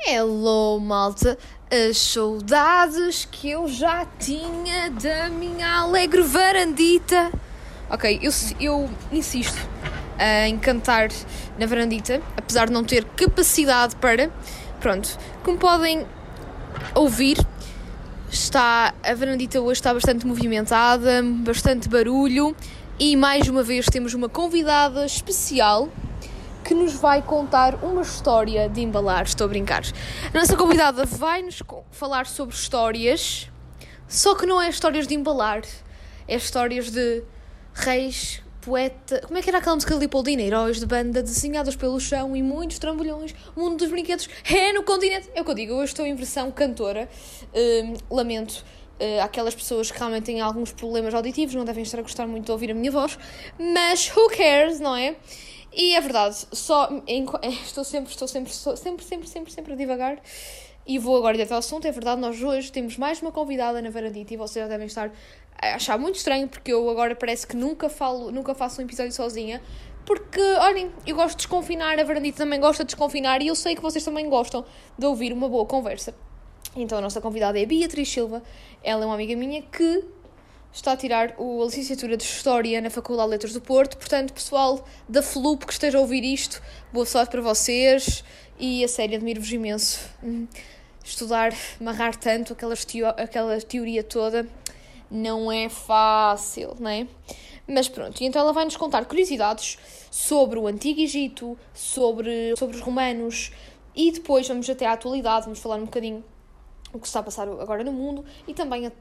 Hello, malta. As saudades que eu já tinha da minha alegre varandita. Ok, eu, eu insisto em cantar na varandita, apesar de não ter capacidade para. Pronto, como podem ouvir, está a varandita hoje está bastante movimentada, bastante barulho e mais uma vez temos uma convidada especial que nos vai contar uma história de embalar. Estou a brincar. A nossa convidada vai nos falar sobre histórias, só que não é histórias de embalar, é histórias de reis, poeta. Como é que era aquela música de Leopoldina? Heróis de banda desenhados pelo chão e muitos trambolhões. Mundo dos brinquedos é no continente. É o que eu digo, eu estou em versão cantora. Uh, lamento. Uh, aquelas pessoas que realmente têm alguns problemas auditivos não devem estar a gostar muito de ouvir a minha voz, mas who cares, não é? E é verdade, só em, estou sempre, estou sempre, estou sempre, sempre, sempre, sempre a divagar. E vou agora direto ao assunto. É verdade, nós hoje temos mais uma convidada na Varandita e vocês já devem estar a achar muito estranho porque eu agora parece que nunca falo, nunca faço um episódio sozinha. Porque, olhem, eu gosto de desconfinar, a Varandita também gosta de desconfinar e eu sei que vocês também gostam de ouvir uma boa conversa. Então a nossa convidada é a Beatriz Silva. Ela é uma amiga minha que está a tirar a licenciatura de História na Faculdade de Letras do Porto. Portanto, pessoal da FLUP que esteja a ouvir isto, boa sorte para vocês e a série admiro-vos imenso. Hum, estudar, amarrar tanto aquelas teo aquela teoria toda não é fácil, não é? Mas pronto, então ela vai nos contar curiosidades sobre o Antigo Egito, sobre, sobre os romanos e depois vamos até à atualidade, vamos falar um bocadinho o que está a passar agora no mundo e também a,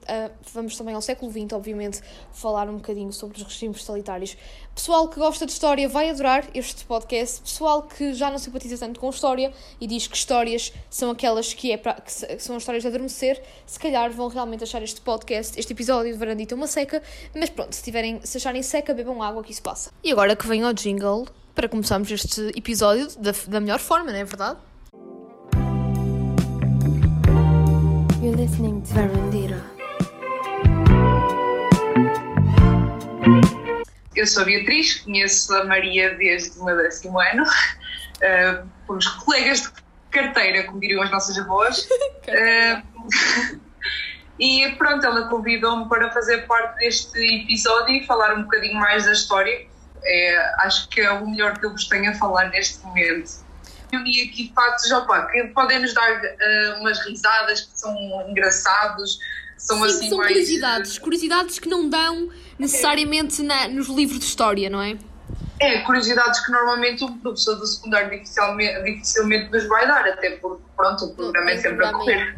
vamos também ao século XX, obviamente, falar um bocadinho sobre os regimes totalitários. Pessoal que gosta de história vai adorar este podcast. Pessoal que já não simpatiza tanto com história e diz que histórias são aquelas que, é pra, que são histórias de adormecer, se calhar vão realmente achar este podcast, este episódio de Varandita uma seca, mas pronto, se, tiverem, se acharem seca, bebam água que isso passa. E agora que vem ao jingle para começarmos este episódio da, da melhor forma, não é verdade? You're listening to Verandira. Eu sou a Beatriz, conheço a Maria desde o meu décimo ano, uh, fomos colegas de carteira, como diriam as nossas avós. uh, e pronto, ela convidou-me para fazer parte deste episódio e falar um bocadinho mais da história. É, acho que é o melhor que eu vos tenho a falar neste momento reuni aqui fatos opa, que podem nos dar uh, umas risadas que são engraçados, são Sim, assim são mais... curiosidades, curiosidades que não dão necessariamente é. na, nos livros de história, não é? É, curiosidades que normalmente o professor do secundário dificilmente, dificilmente nos vai dar, até porque, pronto, o programa é sempre a correr.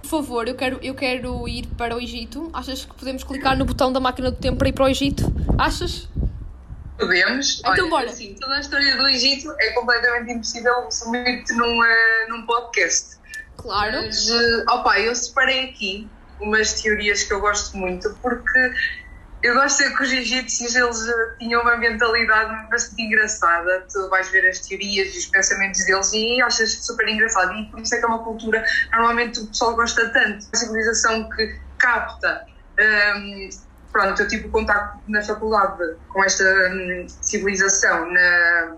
Por favor, eu quero, eu quero ir para o Egito. Achas que podemos clicar no botão da máquina do tempo para ir para o Egito? Achas? Podemos. Então, Olha, bora. Assim, toda a história do Egito é completamente impossível resumir num, uh, num podcast. Claro. Mas, uh, opa, eu separei aqui umas teorias que eu gosto muito, porque eu gosto de que os egípcios eles uh, tinham uma mentalidade bastante engraçada. Tu vais ver as teorias e os pensamentos deles e achas super engraçado. E por isso é que é uma cultura, normalmente o pessoal gosta tanto. Uma civilização que capta. Um, pronto, eu tive contacto na faculdade com esta hum, civilização na,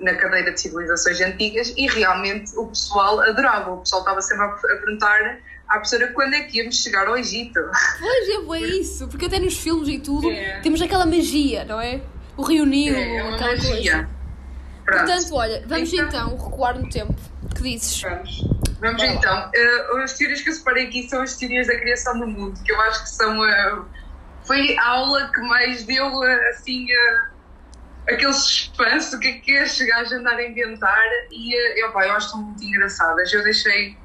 na cadeira de civilizações antigas e realmente o pessoal adorava. O pessoal estava sempre a, perguntar à professora quando é que íamos chegar ao Egito. Pois é, é isso, porque até nos filmes e tudo é. temos aquela magia, não é? O Rio Nilo, é, é aquela magia. coisa. Pronto. Portanto, olha, vamos então, então recuar no tempo. que dizes? Vamos. Vamos então. Uh, as teorias que eu separei aqui são as teorias da criação do mundo, que eu acho que são. Uh, foi a aula que mais deu assim aquele suspense, que é que estes gajos andaram a inventar e eu, pá, eu acho que são muito engraçadas. Eu deixei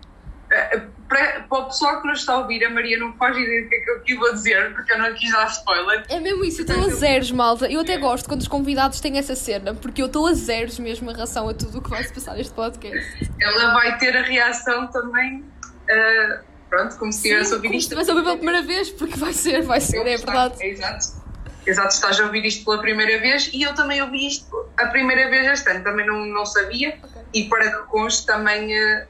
para, para o pessoal que nos está a ouvir, a Maria não faz ideia do que é que eu aqui vou dizer, porque eu não quis dar spoiler. É mesmo isso, eu estou a zeros, malta. Eu até gosto quando os convidados têm essa cena, porque eu estou a zeros mesmo em relação a tudo o que vai se passar neste podcast. Ela vai ter a reação também. Uh, pronto, como se estivesse a ouvir isto. Estivesse a ouvir pela primeira vez, porque vai ser, vai ser, é verdade. É, exato. Exato, estás a ouvir isto pela primeira vez e eu também ouvi isto a primeira vez este ano, também não, não sabia okay. e para que conste também uh,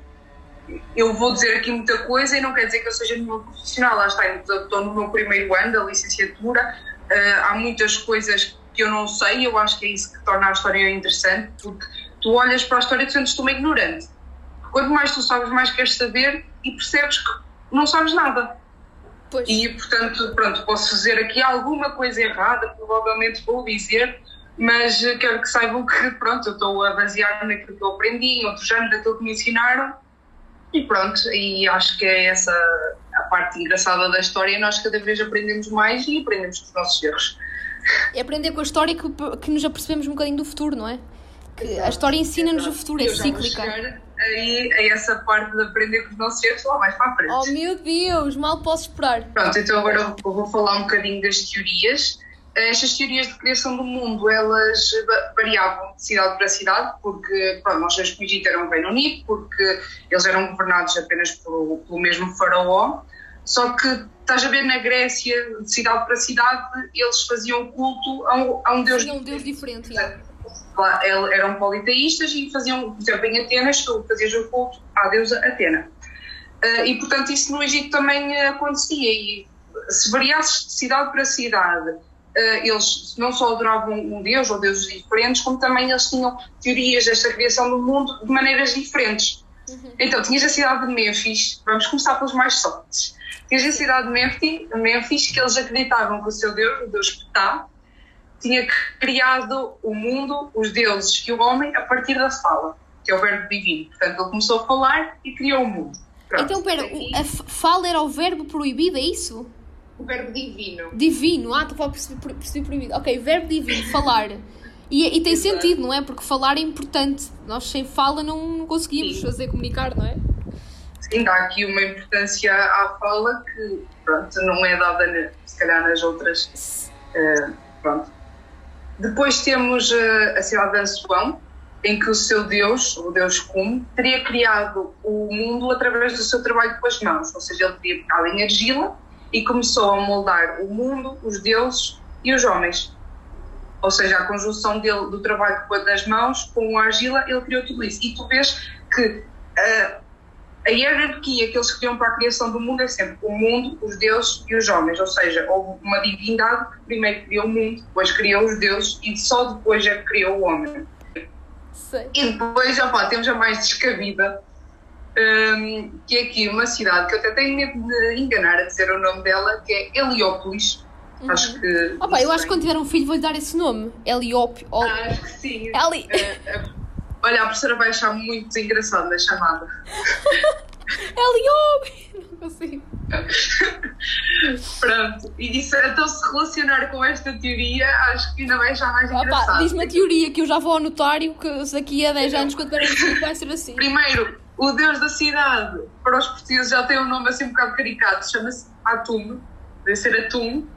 eu vou dizer aqui muita coisa e não quer dizer que eu seja nenhuma profissional, lá está, eu estou no meu primeiro ano da licenciatura, uh, há muitas coisas que eu não sei, eu acho que é isso que torna a história interessante, porque tu olhas para a história e tu sentes-te uma ignorante quanto mais tu sabes, mais queres saber e percebes que não sabes nada. Pois. E, portanto, pronto, posso fazer aqui alguma coisa errada, provavelmente vou dizer, mas quero que saibam que, pronto, eu estou a basear naquilo que eu aprendi, em outros anos, daquilo que me ensinaram, e pronto, e acho que é essa a parte engraçada da história, nós cada vez aprendemos mais e aprendemos com os nossos erros. É aprender com a história que, que nos apercebemos um bocadinho do futuro, não é? Que a história ensina-nos o futuro, é cíclica. Aí, a essa parte de aprender com os nossos erros lá mais para a frente. Oh meu Deus, mal posso esperar. Pronto, então agora eu vou falar um bocadinho das teorias. Estas teorias de criação do mundo, elas va- variavam de cidade para cidade, porque pronto, nós sabemos que o Egito era um Reino Unido, porque eles eram governados apenas pelo, pelo mesmo faraó, só que estás a ver na Grécia, de cidade para cidade, eles faziam culto a um, a um deus Tinha um Deus diferente. Eram politeístas e faziam, por exemplo, em Atenas, tu fazias o culto à deusa Atena. Ah, e, portanto, isso no Egito também ah, acontecia. E se variasses de cidade para cidade, eles não só adoravam um deus ou deuses diferentes, como também eles tinham teorias desta criação do mundo de maneiras diferentes. Então, tinhas a cidade de Mênfis, vamos começar pelos mais sólidos. Tinhas a cidade de Mênfis, que eles acreditavam que o seu deus, o deus Ptah, tinha criado o mundo, os deuses e o homem a partir da fala, que é o verbo divino. Portanto, ele começou a falar e criou o mundo. Pronto. Então, pera, a fala era o verbo proibido, é isso? o verbo divino. Divino, ah, estou a perceber, proibido. Ok, verbo divino, falar. E, e tem Exato. sentido, não é? Porque falar é importante. Nós sem fala não, conseguimos Sim. fazer comunicar, não é? Sim, dá aqui uma importância à fala que, pronto, não é dada, se calhar, nas outras. eh, pronto. Depois temos eh, a cidade de Ansuão, em que o seu Deus, o Deus Cum, teria criado o mundo através do seu trabalho com as mãos, ou seja, ele teria pegado em argila e começou a moldar o mundo, os deuses e os homens. Ou seja, a conjunção dele, do trabalho das mãos com a argila, ele criou tudo isso. E tu vês que eh, a hierarquia que eles criam para a criação do mundo é sempre o mundo, os deuses e os homens. Ou seja, houve uma divindade que primeiro criou o mundo, depois criou os deuses e só depois é que criou o homem. Sei. E depois, opá, temos a mais descabida, hum, que é aqui uma cidade que eu até tenho medo de enganar a dizer o nome dela, que é Heliópolis. Acho que. Opa, eu acho que quando tiver um filho vou-lhe dar esse nome. Eliop. Ah, acho que sim. Eli. Eh, eh, olha, a professora vai achar muito engraçada a chamada. Eliop! Não consigo. Pronto, e isso, então se relacionar com esta teoria, acho que ainda vai achar mais Opa, engraçado. diz-me a teoria que eu já vou ao notário que daqui a 10 anos, quando filho, vai ser assim. Primeiro, o deus da cidade, para os portugueses já tem um nome assim um bocado caricato, chama-se Atum, deve ser Atum,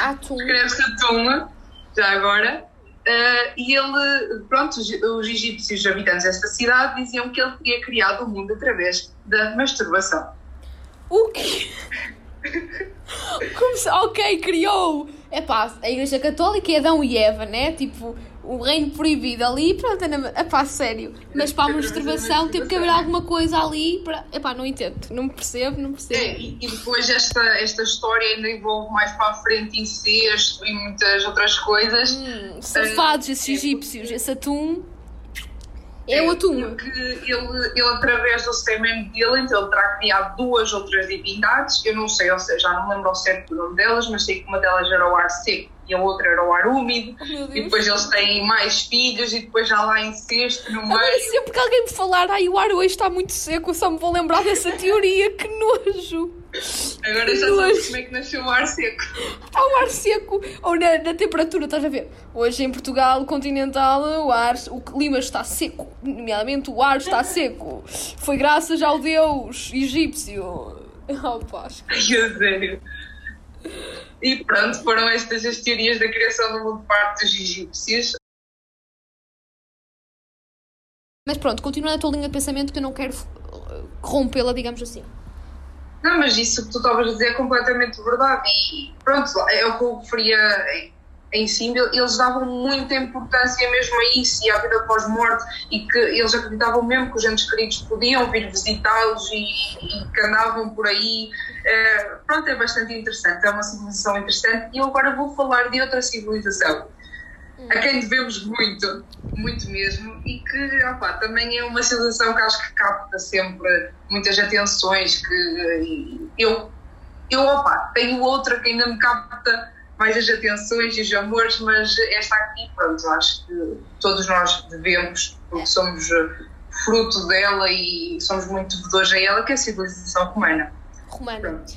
Atum. escreve-se Atum, já agora. Eh, e ele, pronto, os, os egípcios habitantes desta cidade diziam que ele teria criado o mundo através da masturbação. O quê? Como se... Ok, criou. É pá, a Igreja Católica é Adão e Eva, né? Tipo, o reino proibido ali, pronto, é pá, sério. Mas para a masturbação teve que haver alguma coisa ali para. É pá, não entendo, não me percebo, não É, percebo. e, e depois esta, esta história ainda envolve mais para a frente incesto e muitas outras coisas. Hum, safados, esses egípcios, esse atum. É o atum. Porque ele, ele, através do semen dele, então ele terá criado duas outras divindades. Eu não sei, ou seja, já não lembro ao certo o nome delas, mas sei que uma delas era o ar seco e a outra era o ar úmido. Oh, E depois eles têm mais filhos e depois já lá incesto no Agora, meio. sempre que alguém me falar, ai, o ar hoje está muito seco, eu só me vou lembrar dessa teoria, que nojo. Agora já nojo. sabes como é que nasceu o ar seco. Está o ar seco, ou na, na temperatura, estás a ver? Hoje em Portugal continental o ar, o clima está seco, nomeadamente o ar está seco. Foi graças ao deus egípcio. Oh, pá, acho que- Ai, sério. E pronto, foram estas as teorias da criação do mundo de parte dos egípcios. Mas pronto, continuando a tua linha de pensamento que eu não quero uh, corrompê-la, digamos assim. Não, mas isso que tu estavas a dizer é completamente verdade. E pronto, é o que eu referia em, cima. Eles davam muita importância mesmo a isso e à vida pós-morte. E que eles acreditavam mesmo que os entes queridos podiam vir visitá-los e, e que andavam por aí. Eh, pronto, é bastante interessante. É uma civilização interessante. E eu agora vou falar de outra civilização. a quem devemos muito, muito mesmo, e que opa, também é uma civilização que acho que capta sempre muitas atenções, que eu, eu opa, tenho outra que ainda me capta mais as atenções e os amores, mas esta aqui, pronto, acho que todos nós devemos, porque somos fruto dela e somos muito devedores a ela, que é a civilização romana. Romana. Pronto.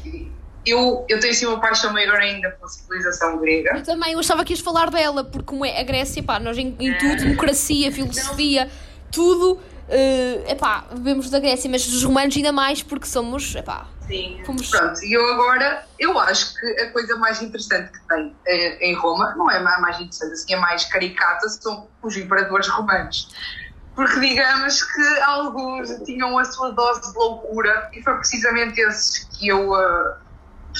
Eu, eu tenho assim uma paixão maior ainda pela civilização grega. Eu também, eu achava que ias falar dela, porque como é a Grécia, pá, nós em, em tudo, democracia, filosofia, tudo, uh, epá, bebemos da Grécia, mas dos romanos ainda mais, porque somos, epá, Sim, Fomos- pronto, e eu agora, eu acho que a coisa mais interessante que tem eh, em Roma, não é a mais interessante, assim, a mais caricata, são os imperadores romanos. Porque digamos que alguns tinham a sua dose de loucura e foi precisamente esses que eu, eh,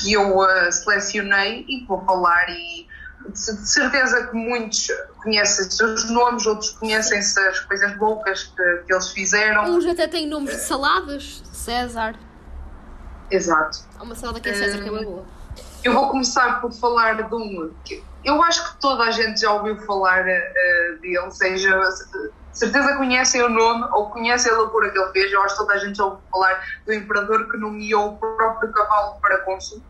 que eu selecionei e vou falar e de certeza que muitos conhecem os seus nomes, outros conhecem-se as coisas loucas que, que eles fizeram. uns até têm nomes de saladas, César. Exato. Há uma salada que é César, que é bem boa. Eu vou começar por falar de um que eu acho que toda a gente já ouviu falar eh, dele, seja certeza conhecem o nome ou conhecem a loucura que ele fez. Eu acho que toda a gente já ouviu falar do imperador que nomeou o próprio cavalo para cônsul.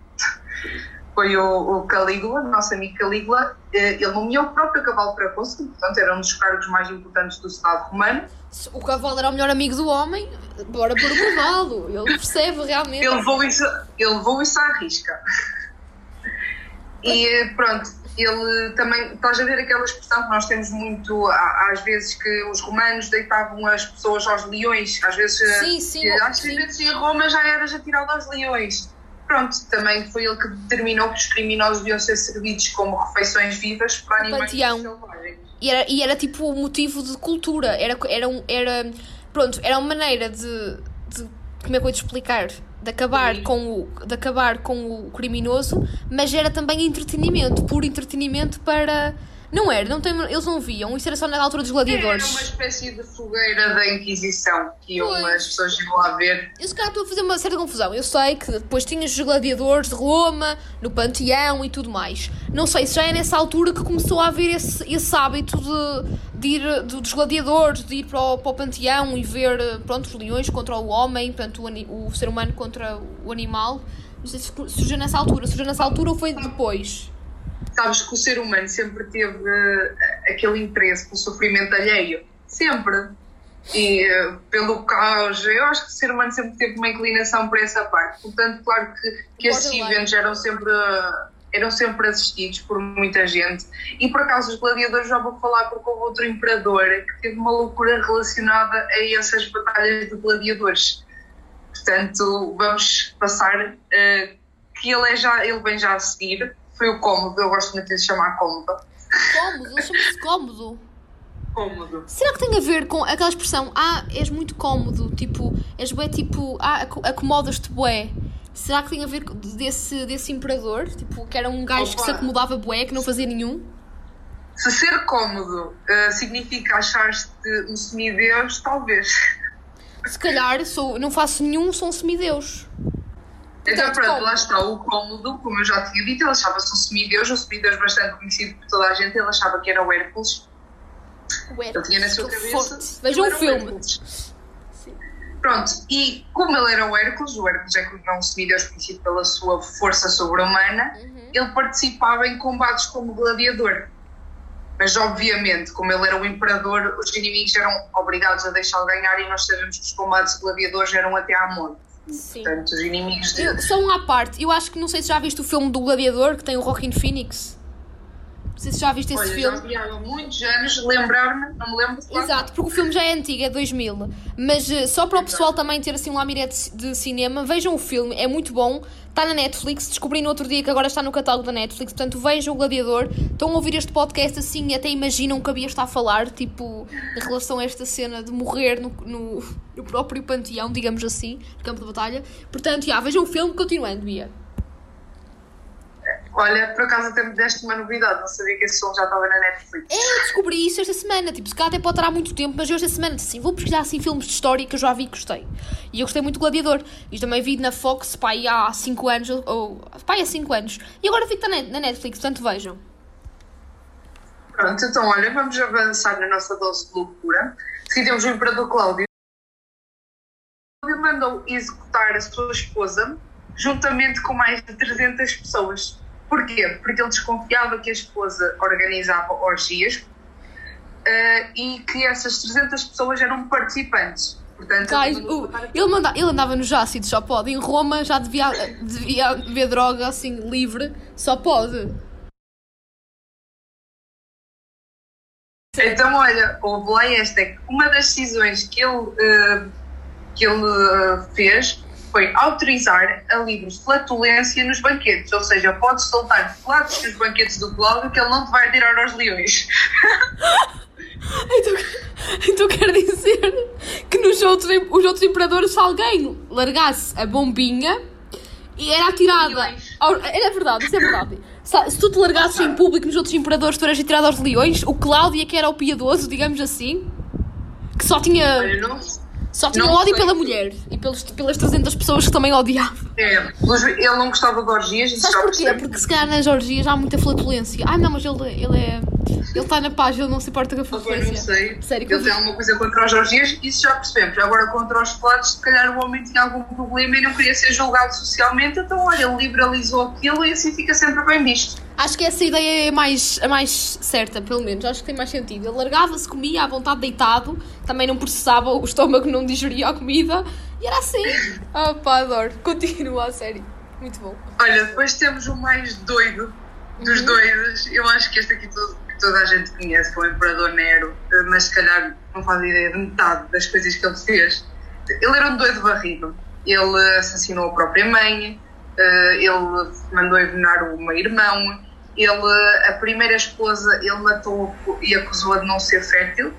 Foi o, o Calígula, nosso amigo Calígula. Eh, Ele nomeou o próprio cavalo para cônsul, portanto, era um dos cargos mais importantes do Estado romano. O cavalo era o melhor amigo do homem, bora pôr o cavalo. Ele percebe realmente. Ele levou isso, ele levou isso à risca. E eh, pronto, ele também, estás a ver aquela expressão que nós temos muito, às vezes, que os romanos deitavam as pessoas aos leões, às vezes, eh, Sim, sim, às sim. vezes em Roma já era já tirado aos leões. Pronto, também foi ele que determinou que os criminosos deviam ser servidos como refeições vivas para animais selvagens. E era, e era tipo o motivo de cultura. Era, era, um, era, pronto, era uma maneira de, de. Como é que eu vou te explicar? De acabar, Sim. com o, de acabar com o criminoso, mas era também entretenimento puro entretenimento para. Não era, não tem, eles não viam, isso era só na altura dos Era uma gladiadores. espécie de fogueira da Inquisição que iam as pessoas iam lá ver. Eu se calhar estou a fazer uma certa confusão. Eu sei que depois tinhas os gladiadores de Roma, no Panteão e tudo mais. Não sei se já é nessa altura que começou a haver esse, esse hábito de, de ir de- dos gladiadores, de ir para o, para o Panteão e ver pronto, os leões contra o homem, portanto, o, o ser humano contra o animal. Não sei se surgiu nessa altura. Surgiu nessa altura ou foi depois? Sabes que o ser humano sempre teve eh, aquele interesse pelo sofrimento alheio. Sempre. E eh, pelo caos. Eu acho que o ser humano sempre teve uma inclinação para essa parte. Portanto, claro que, que esses eventos eram sempre, eram sempre assistidos por muita gente. E por acaso, os gladiadores já vou falar porque houve outro imperador que teve uma loucura relacionada a essas batalhas de gladiadores. Portanto, vamos passar. eh, que ele, é já, ele vem já a seguir. Foi o cômodo, eu gosto muito de chamar cômodo. Cômodo, ele chama-se cômodo. Cômodo. Será que tem a ver com aquela expressão Ah, és muito cómodo, tipo, és bué tipo, ah, aco- acomodas-te bué Será que tem a ver com- desse, desse imperador? Tipo, que era um gajo que se Opa. acomodava bué, que não fazia nenhum? Se ser cômodo eh, significa achar-te um semideus, talvez. Se calhar, sou, não faço nenhum, sou um semideus Então, Portanto, pronto, cômodo. lá está o cômodo, como eu já tinha dito, ele achava-se um semideus, um semideus bastante conhecido por toda a gente, ele achava que era o Hércules. Ele tinha na sua cabeça. o ele era filme. Hércules. Pronto, e como ele era o Hércules, o Hércules é um semideus conhecido pela sua força sobre-humana, Uhum. ele participava em combates como gladiador. Mas, obviamente, como ele era o imperador, os inimigos eram obrigados a deixá-lo ganhar e nós sabemos que os combates de gladiadores eram até à morte. Sim. Portanto, os inimigos só um à parte, eu acho que não sei se já viste o filme do Gladiador que tem o Rockin' Phoenix. Não sei se já viste esse Olha, filme. já vi há muitos anos, lembrar-me, não me lembro qual. Exato, porque o filme já é antigo, é 2000. Mas eh, só para o pessoal também ter assim um lamirete de cinema, vejam o filme, é muito bom. Está na Netflix, descobri no outro dia que agora está no catálogo da Netflix. Portanto, vejam o Gladiador. Estão a ouvir este podcast assim e até imaginam que havia está a falar, tipo, em relação a esta cena de morrer no, no, no próprio panteão, digamos assim, no campo de batalha. Portanto, já, vejam o filme, continuando, Bia. Olha, por acaso até me deste uma novidade, não sabia que esse filme já estava na Netflix. Eu descobri isso esta semana, tipo, se calhar até pode há muito tempo, mas eu esta semana disse assim, vou pesquisar assim filmes de história que eu já vi e gostei. E eu gostei muito do Gladiador. E também vi na Fox, pá, aí há 5 anos, ou, pá, aí há 5 anos. E agora vi está na na Netflix, portanto vejam. Pronto, então olha, vamos avançar na nossa dose de loucura. Aqui temos o Imperador Cláudio. Cláudio mandou executar a sua esposa juntamente com mais de 300 pessoas. Porquê? Porque ele desconfiava que a esposa organizava orgias uh, e que essas 300 pessoas eram participantes. Portanto, o- ele, manda, ele andava nos ácidos, só pode. Em Roma já devia, devia haver droga assim livre, só pode. Então, olha, houve lá esta, é que uma das decisões que ele, eh, que ele eh, fez foi autorizar a livre flatulência nos banquetes, ou seja, pode soltar flatos nos banquetes do Cláudio que ele não te vai tirar aos leões. Então, então quer dizer que nos outros, os outros imperadores, se alguém largasse a bombinha e era atirada. Leões. ao- Era verdade, isso é verdade. Se, tu te largasses em público nos outros imperadores, tu eras atirado aos leões, o Cláudio é que era o piedoso, digamos assim, que só tinha, Olha, não, só tinha não ódio pela mulher e pelos, pelas 300 pessoas que também odiava. é, ele não gostava de orgias, Sabes porquê? Porque se calhar nas orgias há muita flatulência. Ah, não, mas ele, ele é. Ele está na paz, ele não se importa com a Agora não sei. Sério, ele eu- tem alguma coisa contra os orgias, isso já percebemos. Agora, contra os flatos, se calhar o homem tinha algum problema e não queria ser julgado socialmente, então, olha, ele liberalizou aquilo e assim fica sempre bem visto. Acho que essa ideia é mais, a mais certa, pelo menos. Acho que tem mais sentido. Ele largava-se, comia à vontade deitado, também não processava, o estômago não digeria a comida e era assim. Oh pá, adoro. Continua a série. Muito bom. Olha, depois temos o mais doido dos Uhum. doidos. Eu acho que este aqui todo- toda a gente conhece, o Imperador Nero, eh, mas se calhar não faz ideia de metade das coisas que ele fez. Ele era um doido barrido. Ele assassinou a própria mãe, eh, ele mandou envenenar o meu irmão, ele, a primeira esposa ele matou e acusou-a de não ser fértil,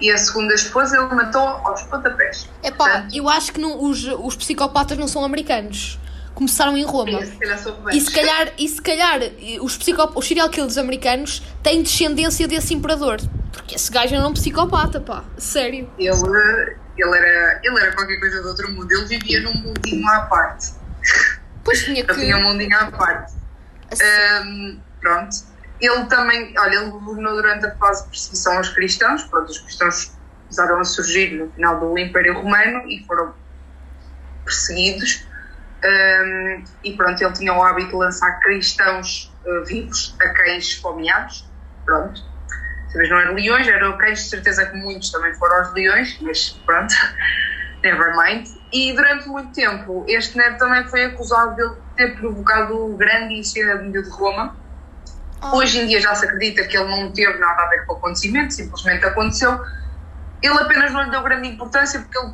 e a segunda esposa ele matou aos pontapés. É pá, eu acho que não- os, os psicopatas não são americanos. Começaram em Roma. se calhar. E se calhar, e se calhar os, psicop os serial killers americanos têm descendência desse imperador. Porque esse gajo era um psicopata, pá. Sério. Ele, ele, era, ele era qualquer coisa do outro mundo. Ele vivia num mundinho à parte. Pois tinha Ele que. tinha um mundinho à parte. Ahm, pronto. Ele também, olha, ele governou durante a fase de perseguição aos cristãos. Pronto, os cristãos começaram a surgir no final do Império Romano e foram perseguidos. Ahm, e pronto, ele tinha o hábito de lançar cristãos eh, vivos a cães esfomeados. Pronto. Desta vez não eram leões, eram cães, de certeza que muitos também foram aos leões, mas pronto, never mind. E durante muito tempo, este neto também foi acusado de ter provocado o grande incêndio de Roma. Hoje em dia já se acredita que ele não teve nada a ver com o acontecimento, simplesmente aconteceu. Ele apenas não lhe deu grande importância porque ele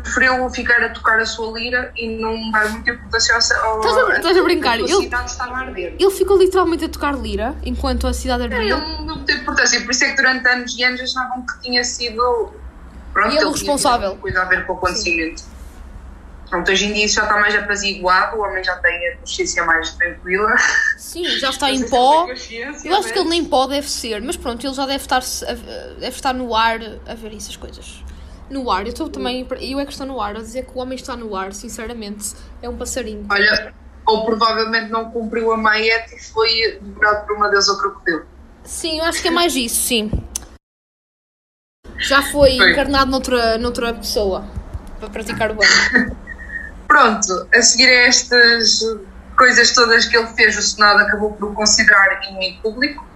preferiu ficar a tocar a sua lira e não dar muita importância ao. Estás a- estás a brincar? A Ele- sua cidade estava a arder. Ele ficou literalmente a tocar lira enquanto a cidade Ele ardia. não teve importância, por isso é que durante anos e anos achavam que tinha sido. Pronto, ele tido responsável. coisa a ver com o acontecimento. Pronto, hoje em dia isso já está mais apaziguado, o homem já tem a consciência mais tranquila. Sim, já está em pó. ele Eu acho que ele nem pó deve ser, mas pronto, ele já deve estar, deve estar no ar a ver essas coisas. No ar, eu estou também. Eu é que estou no ar, a dizer que o homem está no ar, sinceramente, é um passarinho. Olha, ou provavelmente não cumpriu a maete e foi devorado por uma deusa crocodilo. Sim, eu acho que é mais isso, sim. Já foi Foi. encarnado noutra, noutra pessoa para praticar o bem. Pronto, a seguir a estas coisas todas que ele fez, o Senado acabou por o considerar inimigo público.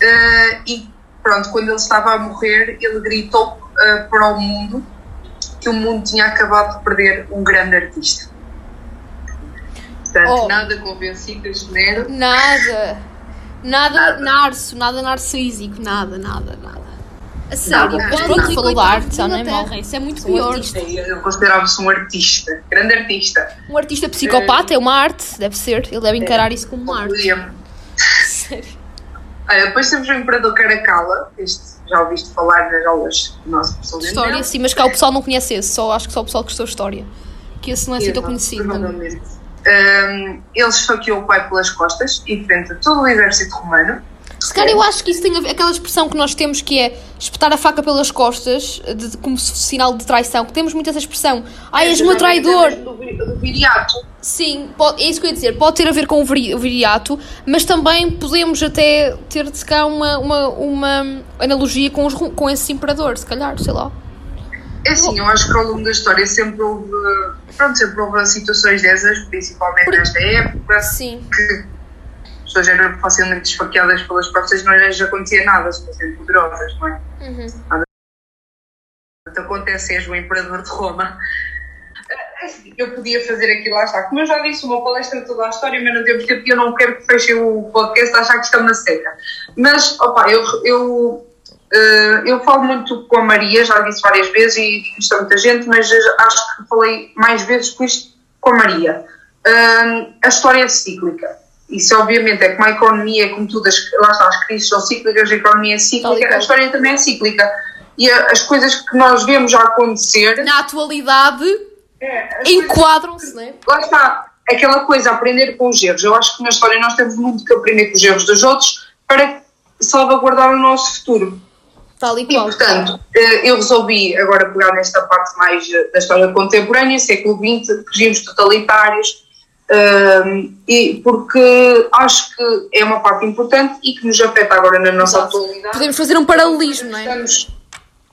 Eh, e pronto, quando ele estava a morrer, ele gritou eh, para o mundo que o mundo tinha acabado de perder um grande artista. Portanto, Oh. nada convencido este mero. Nada. Nada, Nada. narço, nada narcísico, nada, nada, nada. A sério, Nada, mas nada. pronto, falou da arte, já não é Terra. morre, isso é muito Um pior. artista. Eu considerava-se um artista, grande artista. Um artista psicopata é uma arte, deve ser, ele deve encarar isso como uma arte. Sério. Olha, depois temos o Imperador Caracalla, este já ouviste falar nas aulas do nosso professor de História, Daniel. sim, mas cá o pessoal não conhece esse, só acho que só o pessoal que gostou de história. Que esse não é assim tão conhecido. provavelmente. Um, ele esfaqueou o pai pelas costas e enfrenta todo o exército romano. Se calhar eu acho que isso tem a ver, aquela expressão que nós temos que é espetar a faca pelas costas, de, de, como sinal de traição, que temos muito essa expressão. Ai, és meu traidor. Do, do viriato. Sim, pode, é isso que eu ia dizer. Pode ter a ver com o, viri, o viriato, mas também podemos até ter de se calhar uma, uma, uma analogia com, os, com esse imperador, se calhar, sei lá. É assim, eu acho que ao longo da história sempre houve, pronto, sempre houve situações dessas, principalmente Por... nesta época, Sim. que as pessoas eram facilmente esfaqueadas pelas costas, não lhes acontecia nada, se fossem poderosas, não é? Uhum. Nada acontece, és o imperador de Roma. É eu podia fazer aquilo lá está. Como eu já disse, uma palestra toda a história, mas não temos tempo e eu não quero que feche o podcast a achar que estamos na seca. Mas, opa, eu, eu Uh, eu falo muito com a Maria, já disse várias vezes e isto é muita gente, mas acho que falei mais vezes com isto com a Maria. Uh, a história é cíclica. Isso, obviamente, é como a economia, como tudo, as, lá está, as crises são cíclicas, a economia é cíclica, a história também é cíclica. E a, as coisas que nós vemos já acontecer. Na atualidade, é, enquadram-se, não é? Lá está, aquela coisa, aprender com os erros. Eu acho que na história nós temos muito que aprender com os erros dos outros para salvaguardar o nosso futuro. Tal e qual. E, portanto, eh, eu resolvi agora pegar nesta parte mais eh, da história contemporânea, século XX, regimes totalitários, um, ehm, e porque acho que é uma parte importante e que nos afeta agora na nossa Exato. atualidade. Podemos fazer um paralelismo, não é? Estamos,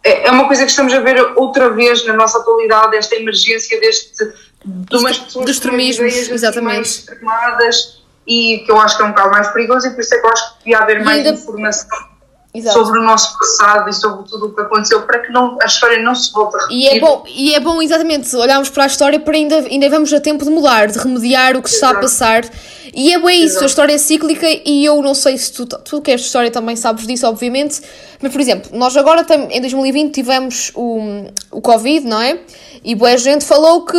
é? É uma coisa que estamos a ver outra vez na nossa atualidade, esta emergência deste, de umas pessoas dos extremismos, exatamente. mais extremadas e que eu acho que é um bocado mais perigoso e por isso é que eu acho que devia haver mais ainda... informação Exato. sobre o nosso passado e sobre tudo o que aconteceu para que não, a história não se volte a repetir. E é bom, e é bom exatamente, olharmos para a história para ainda, ainda vamos a tempo de mudar, de remediar o que se está a passar. E é bem isso, Exato. a história é cíclica e eu não sei se tu, tu que és história também sabes disso, obviamente, mas por exemplo, nós agora em 2020 tivemos o, o Covid, não é? E boa gente falou que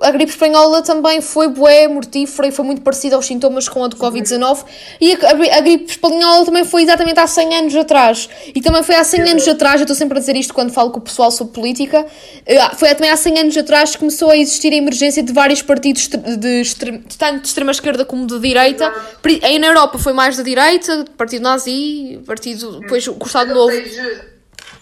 a gripe espanhola também foi bué mortífera e foi muito parecida aos sintomas com a do Covid-19 e a, a, gripe espanhola também foi exatamente há 100 anos atrás. E também foi há 100 anos atrás, eu estou sempre a dizer isto quando falo com o pessoal sobre política, eh, foi também há 100 anos atrás que começou a existir a emergência de vários partidos de, de, de tanto de extrema esquerda como de direita. Aí na Europa foi mais da direita, partido nazi, partido, depois o Estado Novo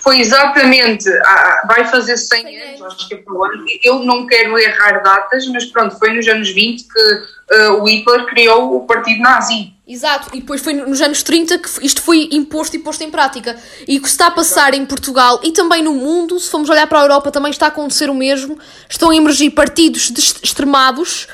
foi exatamente, ah, vai fazer 100 anos, acho que é o ano, eu não quero errar datas, mas pronto, foi nos anos 20 que uh, o Hitler criou o partido nazi. Exato, e depois foi nos anos 30 que isto foi imposto e posto em prática. E o que está a passar em Portugal e também no mundo, se formos olhar para a Europa, também está a acontecer o mesmo. Estão a emergir partidos extremados.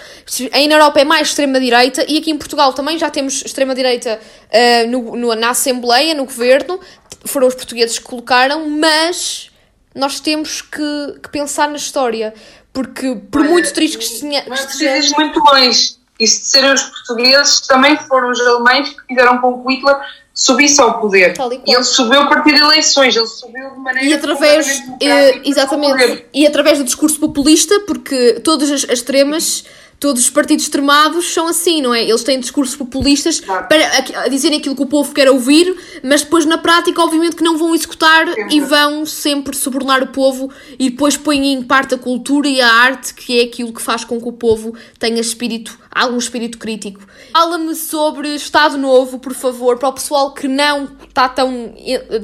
Aí na Europa é mais extrema-direita e aqui em Portugal também já temos extrema-direita uh, no, no, na Assembleia, no Governo foram os portugueses que colocaram, mas nós temos que, que pensar na história, porque por Olha, muito triste que tenha. Mas precisas muito longe. E se serem os portugueses, também foram os alemães que fizeram com que Hitler subisse ao poder. E, ele subiu a partir de eleições, ele subiu de maneira. E através. Eh, exatamente. E através do discurso populista, porque todas as, as extremas todos os partidos extremados são assim, não é? Eles têm discursos populistas claro. para dizerem aquilo que o povo quer ouvir, mas depois na prática, obviamente, que não vão executar sempre. e vão sempre subornar o povo e depois põem em parte a cultura e a arte, que é aquilo que faz com que o povo tenha espírito, algum espírito crítico. Fala-me sobre Estado Novo, por favor, para o pessoal que não está tão.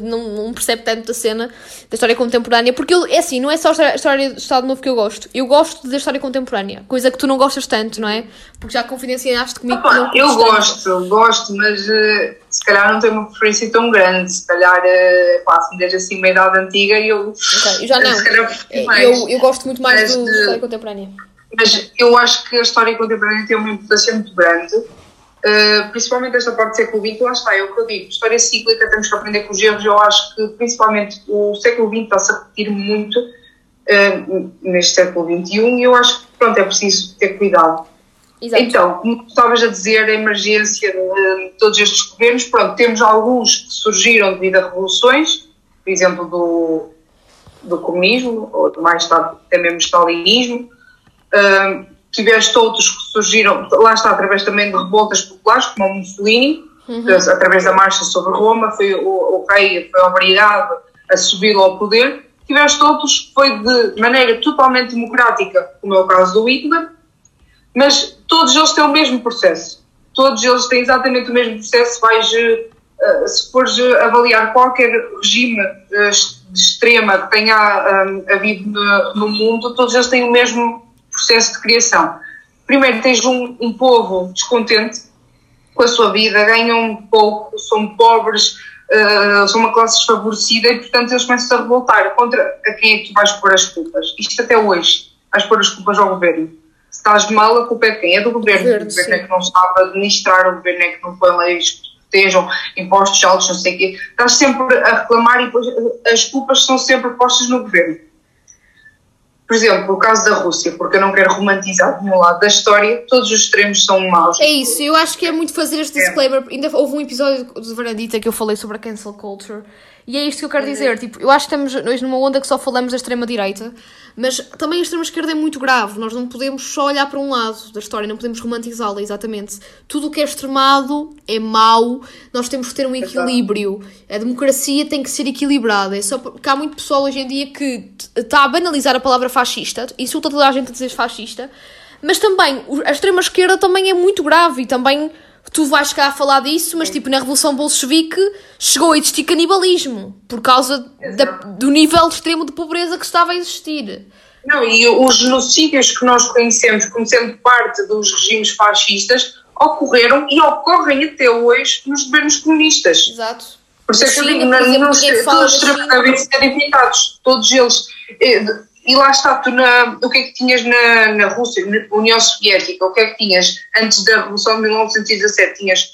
não, não percebe tanto da cena da história contemporânea, porque eu, é assim, não é só a história do Estado Novo que eu gosto, eu gosto da história contemporânea, coisa que tu não gostas tanto, não é? Porque já confidenciaste comigo Opa, que não Eu gosto, tanto. gosto, mas uh, se calhar não tenho uma preferência tão grande. Se calhar, uh, pá, se me deres assim uma idade antiga, eu. Okay, eu já não. Eh, eu, eu gosto muito mais mas, da história contemporânea. Mas eu acho que a história contemporânea tem uma importância muito grande. Uh, principalmente esta parte do século XX, lá está, é o que eu digo, história cíclica, temos que aprender com os erros, eu acho que principalmente o século XX está-se a repetir muito uh, neste século XXI e eu acho que pronto, é preciso ter cuidado. Exato. Então, como estavas a dizer, a emergência de todos estes governos, pronto, temos alguns que surgiram devido a revoluções, por exemplo, do, do comunismo, ou do mais tarde até mesmo stalinismo. Uh, tiveste outros que surgiram, lá está, através também de revoltas populares, como o Mussolini, uhum. através da marcha sobre Roma, foi, o, o rei foi obrigado a subir ao poder. Tiveste outros que foi de maneira totalmente democrática, como é o caso do Hitler, mas todos eles têm o mesmo processo. Todos eles têm exatamente o mesmo processo. Vais uh, uh, se fores avaliar qualquer regime de extrema que tenha havido no, mundo, todos eles têm o mesmo processo de criação. Primeiro, tens um, um povo descontente com a sua vida, ganham pouco, são pobres, uh, são uma classe desfavorecida e, portanto, eles começam a revoltar contra a quem é que tu vais pôr as culpas. Isto até hoje, vais pôr as culpas ao governo. Se estás de mal, a culpa é de quem? É do governo. o governo é que não sabe administrar, o governo é que não põe leis que protejam, impostos altos, não sei o quê. Estás sempre a reclamar e depois as culpas são sempre postas no governo por exemplo, o caso da Rússia, porque eu não quero romantizar de nenhum lado da história, todos os extremos são maus. É isso, eu acho que é muito fazer este disclaimer. É. Ainda houve um episódio do Vanadita que eu falei sobre a cancel culture e é isto que eu quero uhum. dizer. Tipo, eu acho que estamos hoje numa onda que só falamos da extrema-direita, mas também a extrema-esquerda é muito grave. Nós não podemos só olhar para um lado da história, não podemos romantizá-la, exatamente. Tudo o que é extremado é mau, nós temos que ter um equilíbrio. A democracia tem que ser equilibrada. É só porque há muito pessoal hoje em dia que está a banalizar a palavra fascista, insulta toda a gente a dizer fascista, mas também a extrema-esquerda também é muito grave e também tu vais cá a falar disso, mas tipo, na Revolução Bolchevique chegou a existir canibalismo por causa da, do nível extremo de pobreza que estava a existir. Não, e os genocídios que nós conhecemos como sendo parte dos regimes fascistas ocorreram e ocorrem até hoje nos governos comunistas. Exato. Por isso é que eu digo, não, não, todos ser evitados, todos eles. Eh, e lá está, tu na, o que é que tinhas na, na Rússia, na União Soviética, o que é que tinhas antes da Revolução de 1917? Tinhas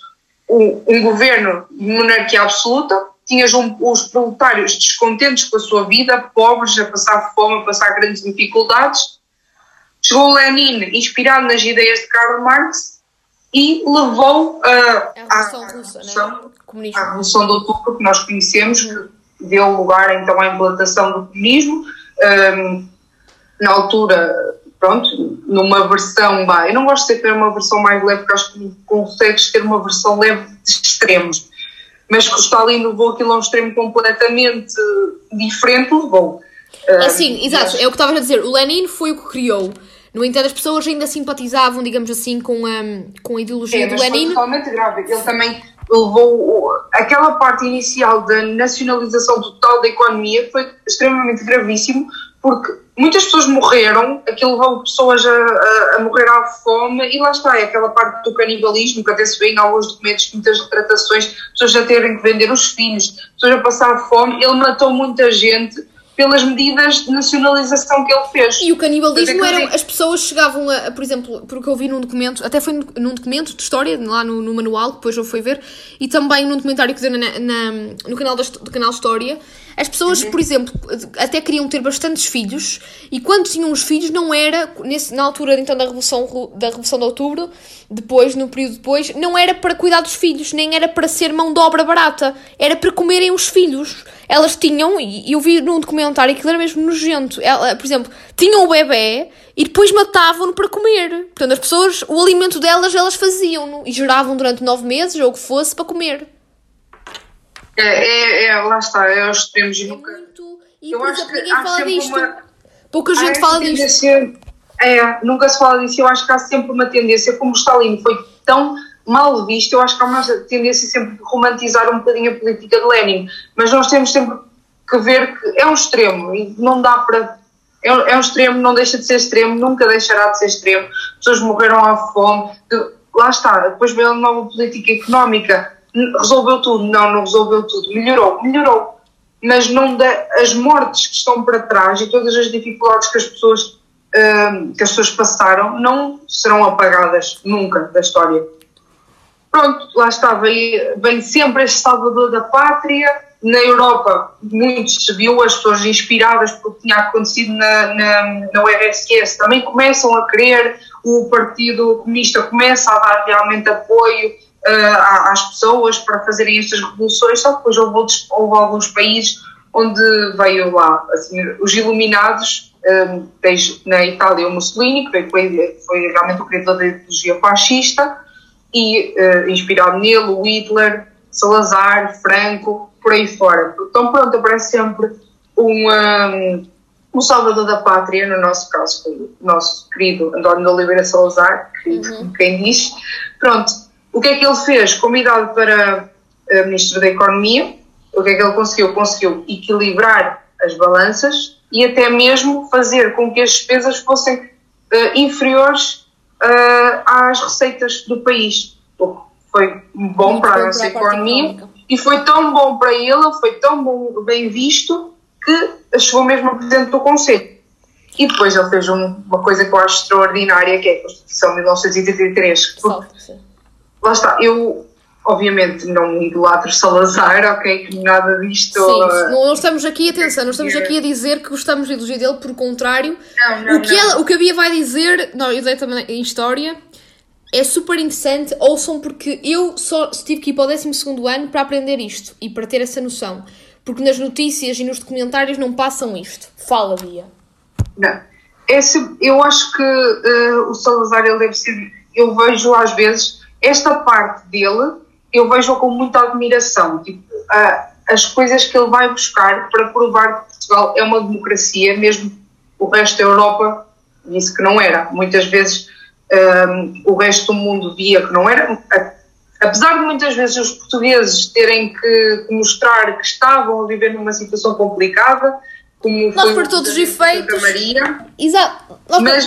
um, um governo de monarquia absoluta, tinhas um, os proletários descontentes com a sua vida, pobres, a passar fome, a passar grandes dificuldades. Chegou Lenin, inspirado nas ideias de Karl Marx, e levou uh, a Revolução Russa, né? Revolução de Outubro, que nós conhecemos, que deu lugar então à implantação do comunismo um, na altura, pronto, numa versão, bah, eu não gosto de ter uma versão mais leve, porque acho que consegues ter uma versão leve de extremos, mas que o Stalin levou aquilo a um extremo completamente diferente, levou. É sim, exato, é o que estavas a dizer, o Lenin foi o que criou. No entanto, as pessoas ainda simpatizavam, digamos assim, com a, com a ideologia é, do Lenin. Foi totalmente grave. Ele também levou aquela parte inicial da nacionalização total da economia foi extremamente gravíssimo porque muitas pessoas morreram, aquilo levou pessoas a, a, a, morrer à fome e lá está, é aquela parte do canibalismo que até se vê em alguns documentos, muitas retratações, pessoas a terem que vender os filhos, pessoas a passar fome, ele matou muita gente pelas medidas de nacionalização que ele fez. E o canibalismo eram. As pessoas chegavam a, por exemplo, porque eu vi num documento, até foi num documento de história, lá no, no manual, que depois eu fui ver, e também num documentário que deu na, na, no canal da, do canal História, as pessoas, uhum. por exemplo, até queriam ter bastantes filhos e quando tinham os filhos não era, nesse, na altura então da Revolução, da Revolução de Outubro, depois, no período depois, não era para cuidar dos filhos, nem era para ser mão de obra barata, era para comerem os filhos. Elas tinham, e eu vi num documentário que era mesmo nojento, ela, por exemplo, tinham o bebê e depois matavam-no para comer. Portanto, as pessoas, o alimento delas, elas faziam-no e geravam durante nove meses, ou o que fosse, para comer. É, é, é, lá está, é aos extremos e nunca. Muito... E, eu acho que ninguém fala disto. Uma... Pouca gente fala disto. É, nunca se fala disso. Eu acho que há sempre uma tendência, como o Stalin foi tão mal visto, eu acho que há uma tendência sempre de romantizar um bocadinho a política de Lenin. Mas nós temos sempre que ver que é um extremo e não dá para. É, é um extremo, não deixa de ser extremo, nunca deixará de ser extremo. Pessoas morreram à fome. Lá está, depois veio a nova política económica resolveu tudo. Não, não resolveu tudo. Melhorou, melhorou. Mas não dá, as mortes que estão para trás e todas as dificuldades que as pessoas, uh, que as pessoas passaram não serão apagadas nunca da história. Pronto, lá está, vem, vem sempre este salvador da pátria. Na Europa, muitos se viu, as pessoas inspiradas pelo que tinha acontecido na, na, na URSS também começam a querer, o Partido Comunista começa a dar realmente apoio uh, às pessoas para fazerem estas revoluções, só que depois houve, outros, houve alguns países onde veio lá assim, os iluminados, um, tens na Itália o Mussolini, que foi, foi realmente o criador da ideologia fascista, e uh, inspirado nele o Hitler, Salazar, Franco, por aí fora. Então pronto, aparece sempre um, um, um salvador da pátria, no nosso caso foi o nosso querido António de Oliveira Salazar, querido, uhum. quem diz. Pronto, o que é que ele fez? Convidado para uh, Ministro da Economia. O que é que ele conseguiu? Conseguiu equilibrar as balanças e até mesmo fazer com que as despesas fossem uh, inferiores uh, às receitas do país. Foi bom Muito para a nossa economia e foi tão bom para ele, foi tão bom, bem visto, que chegou mesmo a presidente do Conselho. E depois ele fez um, uma coisa que eu acho extraordinária, que é a Constituição de 1983. lá está, eu obviamente não idolatro Salazar, ok, que nada disto. Sim, uh, não estamos aqui, atenção, não estamos aqui a dizer que gostamos de ideologia dele, por contrário. Não, não, o, que não. Ela, o que a Bia vai dizer, não, eu dei também em história, é super interessante, ouçam, porque eu só tive que ir para o 12 ano para aprender isto e para ter essa noção. Porque nas notícias e nos documentários não passam isto. Fala, Bia. Não. Esse, eu acho que uh, o Salazar, ele deve ser. Eu vejo às vezes esta parte dele, eu vejo com muita admiração. Tipo, uh, as coisas que ele vai buscar para provar que Portugal é uma democracia, mesmo o resto da Europa disse que não era. Muitas vezes um, o resto do mundo via que não era. Apesar de muitas vezes os portugueses terem que mostrar que estavam a viver numa situação complicada, como Nós, por todos os efeitos. Maria, Exato. Mas,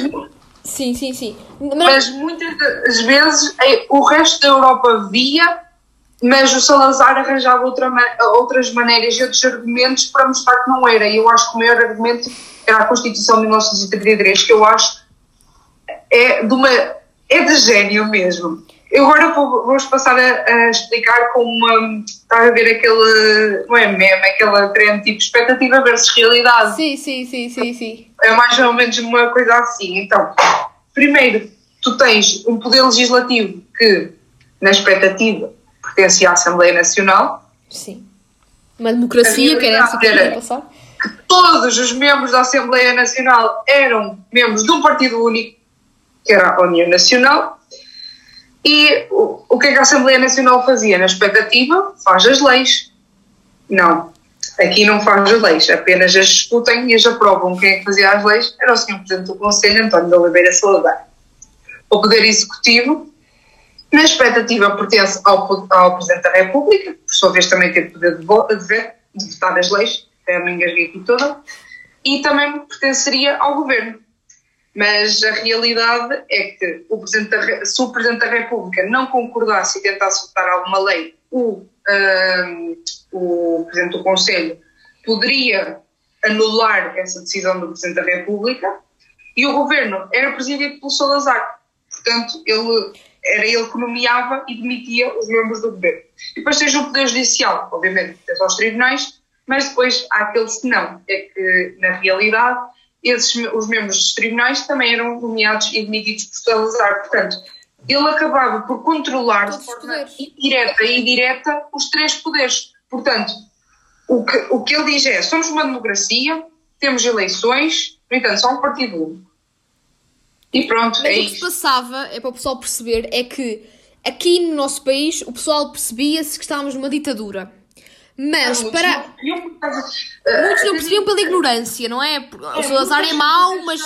sim, sim, sim. Mas, mas muitas vezes é, o resto da Europa via, mas o Salazar arranjava outra, outras maneiras e outros argumentos para mostrar que não era. E eu acho que o maior argumento era a Constituição de 1933, que eu acho é de uma é de gênio mesmo. Eu agora vou, vos passar a, a, explicar como uma. Está a ver aquele. Não é meme, aquela trend tipo expectativa versus realidade. Sim, sim, sim, sim, sim. É mais ou menos uma coisa assim. Então, primeiro, tu tens um poder legislativo que, na expectativa, pertence à Assembleia Nacional. Sim. Uma democracia, que era essa que eu passar. Que todos os membros da Assembleia Nacional eram membros de um partido único que era a União Nacional, e o, o que é que a Assembleia Nacional fazia? Na expectativa, faz as leis. Não, aqui não faz as leis, apenas as discutem e as aprovam. Quem é que fazia as leis era o Sr. Presidente do Conselho, António de Oliveira Salazar. O Poder Executivo, na expectativa, pertence ao, ao Presidente da República, por sua vez também tem poder de, votar as leis, até me engasguei aqui toda, e também pertenceria ao Governo mas a realidade é que o Presidente da, se o Presidente da República não concordasse e tentasse votar alguma lei, o, um, o Presidente do Conselho poderia anular essa decisão do Presidente da República e o governo era presidido pelo Salazar. Portanto, ele, era ele que nomeava e demitia os membros do governo. E depois tens o Poder Judicial, obviamente, tens aos tribunais, mas depois há aqueles que não. É que, na realidade, esses, os membros dos tribunais também eram nomeados e demitidos por Salazar. Portanto, ele acabava por controlar de forma indireta e direta os três poderes. Portanto, o que, o que ele diz é: somos uma democracia, temos eleições, no entanto, só um partido único. E pronto, Mas é o que se passava, é para o pessoal perceber, é que aqui no nosso país o pessoal percebia-se que estávamos numa ditadura. Mas não, para. Muitos não percebiam pela ignorância, não é? O Salazar é mau, mas.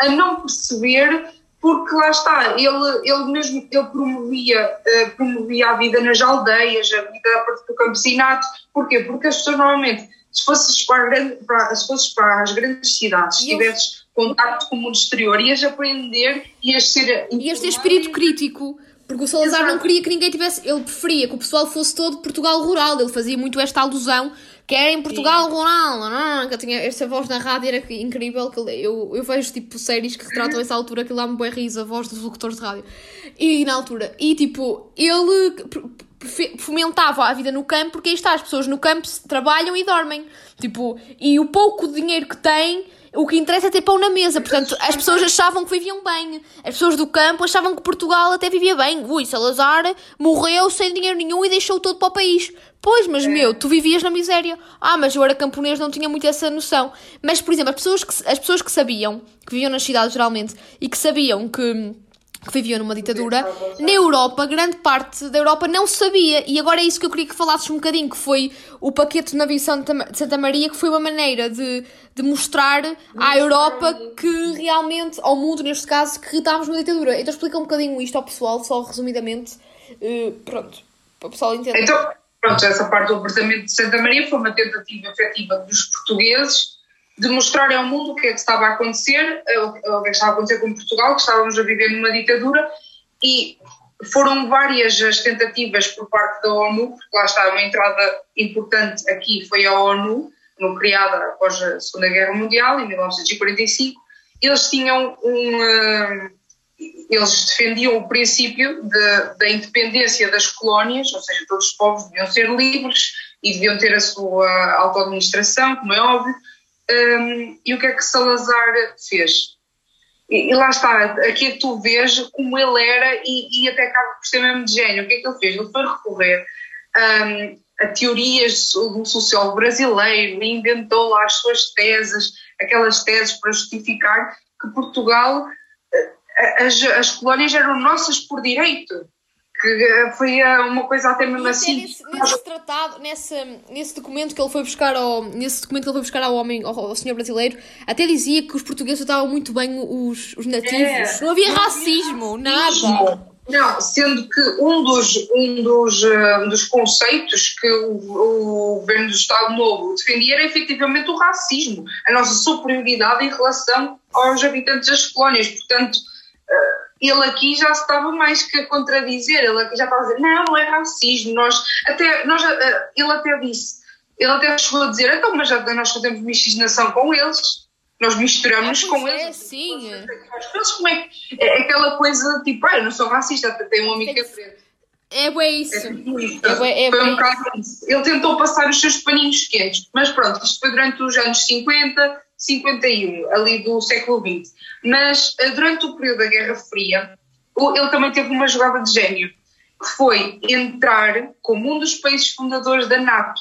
A não perceber, porque lá está, ele, ele mesmo ele promovia, uh, promovia a vida nas aldeias, a vida do campesinato. Porquê? Porque as pessoas normalmente, se fosses para, para, se fosses para as grandes cidades, se tivesses contato com o mundo exterior, ias aprender, ias ser. Ias ter espírito crítico porque o Salazar Exato. não queria que ninguém tivesse. Ele preferia que o pessoal fosse todo Portugal rural. Ele fazia muito esta alusão que era em Portugal Sim. rural. Não, que eu tinha esta voz na rádio era incrível. Que eu, eu vejo tipo séries que retratam essa altura que lá me bem riso, a voz dos locutores de rádio. E na altura. E tipo, ele fomentava a vida no campo porque aí está, as pessoas no campo trabalham e dormem. Tipo, e o pouco dinheiro que têm o que interessa é ter pão na mesa. Portanto, as pessoas achavam que viviam bem. As pessoas do campo achavam que Portugal até vivia bem. Ui, Salazar morreu sem dinheiro nenhum e deixou todo para o país. Pois, mas meu, tu vivias na miséria. Ah, mas eu era camponês, não tinha muito essa noção. Mas, por exemplo, as pessoas que, as pessoas que sabiam, que viviam nas cidades geralmente, e que sabiam que que viviam numa ditadura, na Europa, grande parte da Europa não sabia, e agora é isso que eu queria que falasses um bocadinho, que foi o paquete de navigação de Santa Maria, que foi uma maneira de, de mostrar à Europa que realmente, ao mundo neste caso, que estávamos numa ditadura. Então explica um bocadinho isto ao pessoal, só resumidamente, uh, pronto, para o pessoal entender. Então, pronto, essa parte do apartamento de Santa Maria foi uma tentativa efetiva dos portugueses de mostrarem ao mundo o que é que estava a acontecer, eh, o que é que estava a acontecer com Portugal, que estávamos a viver numa ditadura e foram várias as tentativas por parte da ONU, porque lá está uma entrada importante aqui foi a ONU, criada após a Segunda Guerra Mundial, em 1945, eles tinham um, uh, eles defendiam o princípio de, da independência das colónias, ou seja, todos os povos deviam ser livres e deviam ter a sua autoadministração, como é óbvio. Um, e o que é que Salazar fez? E, e, lá está, aqui é tu vês como ele era e, e até acaba por ser mesmo de gênio. O que é que ele fez? Ele foi recorrer um, a teorias do sociólogo brasileiro inventou lá as suas teses, aquelas teses para justificar que Portugal as, as colónias eram nossas por direito que eh, foi eh, uma coisa até mesmo assim. Nesse, nesse, tratado, nesse, nesse documento que ele foi buscar ao, nesse documento que ele foi buscar ao homem, ao, ao senhor brasileiro, até dizia que os portugueses estavam muito bem os, os nativos. É, não havia racismo, nada. Não, sendo que um dos, um dos, uh, dos conceitos que o, o governo do Estado Novo defendia era efetivamente o racismo, a nossa superioridade em relação aos habitantes das colónias. Portanto, ele aqui já estava mais que a contradizer, ele aqui já estava a dizer, não, não é racismo, nós até, nós, eh, ele até disse, ele até chegou a dizer, então, mas já nós fazemos miscigenação com eles, nós misturamos é, com é, eles. sim. Mas como é que, é aquela coisa, tipo, ah, eu não sou racista, até tenho um amigo que é preto. É bem isso. É, é, é foi um bocado isso. Ele tentou passar os seus paninhos quentes, mas pronto, isto foi durante os anos 50, 51, ali do século XX. Mas eh, durante o período da Guerra Fria, ele também teve uma jogada de gênio, que foi entrar como um dos países fundadores da NATO.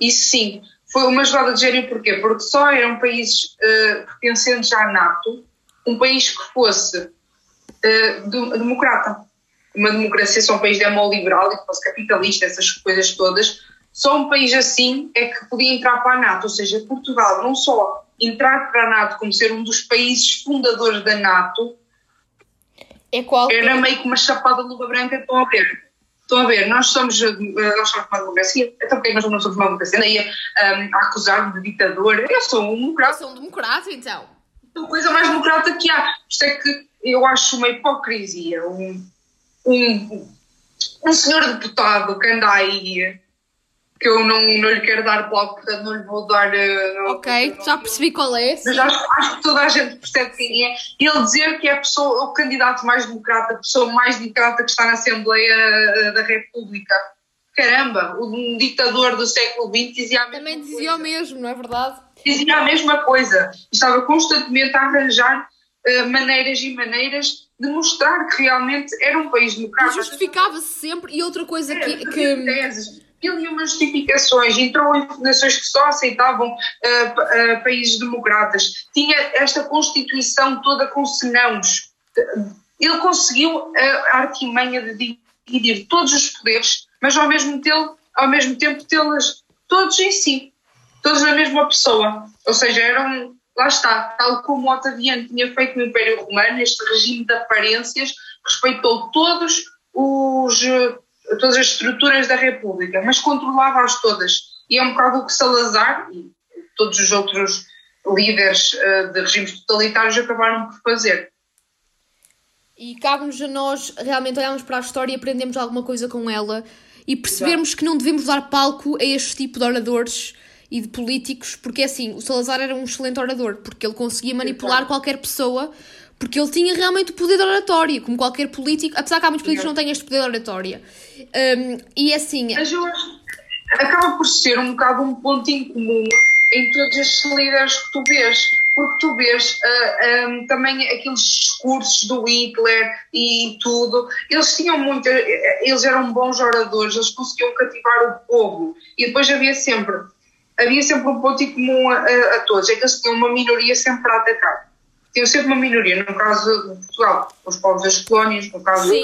Isso sim, foi uma jogada de gênio porquê? Porque só eram países uh, pertencentes à NATO, um país que fosse uh, democrata. Uma democracia, só um país demoliberal e que fosse capitalista, essas coisas todas. Só um país assim é que podia entrar para a NATO, ou seja, Portugal não só entrar para a NATO como ser um dos países fundadores da NATO é qual? era meio que uma chapada de luva branca. Estão a ver? Estão a ver? Nós somos, eh, nós somos uma democracia. Então porquê nós não somos uma democracia? A, um, a acusar de ditador. Eu sou um democrata. Eu sou um democrata, então. A coisa mais democrata que há. Isto é que eu acho uma hipocrisia. Um, um, um senhor deputado que anda aí que eu não, não lhe quero dar bloco, portanto não lhe vou dar. Eh, não, ok, já percebi qual é. Mas acho, acho, que toda a gente percebe quem é. Ele dizer que é a pessoa, o candidato mais democrata, a pessoa mais democrata que está na Assembleia eh, da República. Caramba, um ditador do século XX dizia a mesma Também dizia o mesmo, não é verdade? Dizia a mesma coisa. Estava constantemente a arranjar uh, maneiras e maneiras de mostrar que realmente era um país democrático. Justificava-se sempre. E outra coisa é, que. que... Mil e umas justificações, entrou em fundações que só aceitavam uh, uh, países democratas, tinha esta Constituição toda com senãos. Ele conseguiu a artimanha de dividir todos os poderes, mas ao mesmo tempo, ao mesmo tempo tê-las todos em si, todos na mesma pessoa. Ou seja, eram, lá está, tal como Otaviano tinha feito no Império Romano, este regime de aparências, respeitou todos os todas as estruturas da República, mas controlava-as todas. E é um bocado o que Salazar e todos os outros líderes uh, de regimes totalitários acabaram por fazer. E cabe-nos a nós realmente olharmos para a história e aprendermos alguma coisa com ela e percebermos Exato. que não devemos dar palco a este tipo de oradores e de políticos, porque assim, o Salazar era um excelente orador, porque ele conseguia manipular Exato. qualquer pessoa porque ele tinha realmente o poder de oratória, como qualquer político, apesar que há muitos políticos que não têm este poder de oratória. Um, e é assim. Mas eu acho acaba por ser um bocado um ponto em comum em todos estes líderes que tu vês, porque tu vês uh, ah, um, também aqueles discursos do Hitler e tudo, eles tinham muito, eles eram bons oradores, eles conseguiam cativar o povo, e depois havia sempre, havia sempre um ponto em comum a, a, a todos, é que eles tinham uma minoria sempre a atacar tinham sempre uma minoria. No caso de Portugal, os povos das colónias, no caso de,